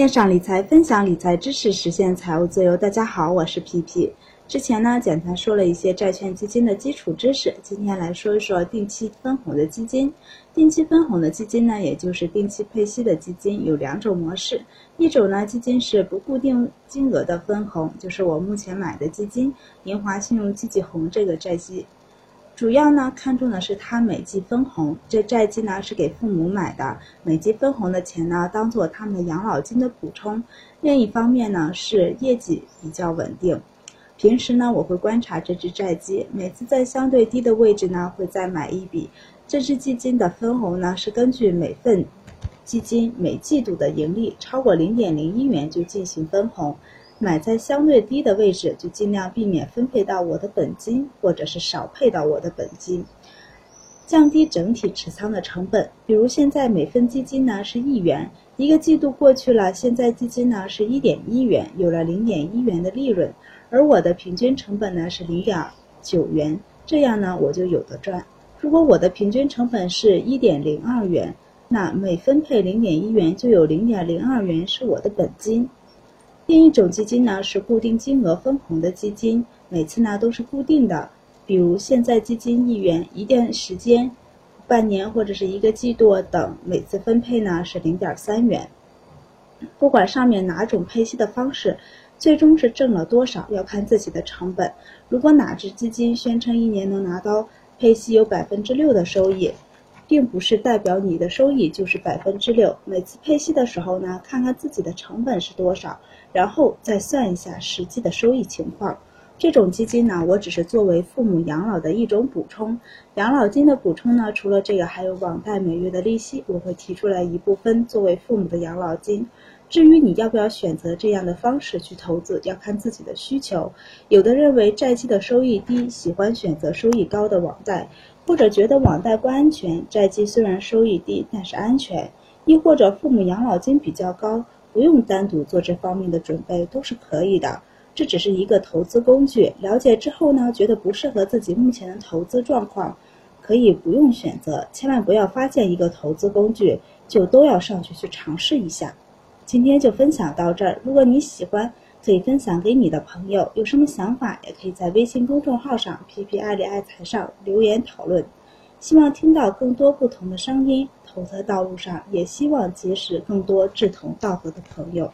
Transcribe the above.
线上理财，分享理财知识，实现财务自由。大家好，我是皮皮。之前呢，简单说了一些债券基金的基础知识，今天来说一说定期分红的基金。定期分红的基金呢，也就是定期配息的基金，有两种模式。一种呢，基金是不固定金额的分红，就是我目前买的基金——银华信用积极红这个债基。主要呢看重的是它每季分红，这债基呢是给父母买的，每季分红的钱呢当做他们的养老金的补充。另一方面呢是业绩比较稳定，平时呢我会观察这只债基，每次在相对低的位置呢会再买一笔。这支基金的分红呢是根据每份基金每季度的盈利超过零点零一元就进行分红。买在相对低的位置，就尽量避免分配到我的本金，或者是少配到我的本金，降低整体持仓的成本。比如现在每份基金呢是一元，一个季度过去了，现在基金呢是一点一元，有了零点一元的利润，而我的平均成本呢是零点九元，这样呢我就有的赚。如果我的平均成本是一点零二元，那每分配零点一元就有零点零二元是我的本金。另一种基金呢是固定金额分红的基金，每次呢都是固定的，比如现在基金一元，一定时间、半年或者是一个季度等，每次分配呢是零点三元。不管上面哪种配息的方式，最终是挣了多少要看自己的成本。如果哪只基金宣称一年能拿到配息有百分之六的收益，并不是代表你的收益就是百分之六。每次配息的时候呢，看看自己的成本是多少。然后再算一下实际的收益情况。这种基金呢，我只是作为父母养老的一种补充。养老金的补充呢，除了这个，还有网贷每月的利息，我会提出来一部分作为父母的养老金。至于你要不要选择这样的方式去投资，要看自己的需求。有的认为债基的收益低，喜欢选择收益高的网贷，或者觉得网贷不安全，债基虽然收益低，但是安全。亦或者父母养老金比较高。不用单独做这方面的准备都是可以的，这只是一个投资工具。了解之后呢，觉得不适合自己目前的投资状况，可以不用选择。千万不要发现一个投资工具就都要上去去尝试一下。今天就分享到这儿，如果你喜欢，可以分享给你的朋友。有什么想法，也可以在微信公众号上“皮皮爱理爱财”上留言讨论。希望听到更多不同的声音，投资道路上也希望结识更多志同道合的朋友。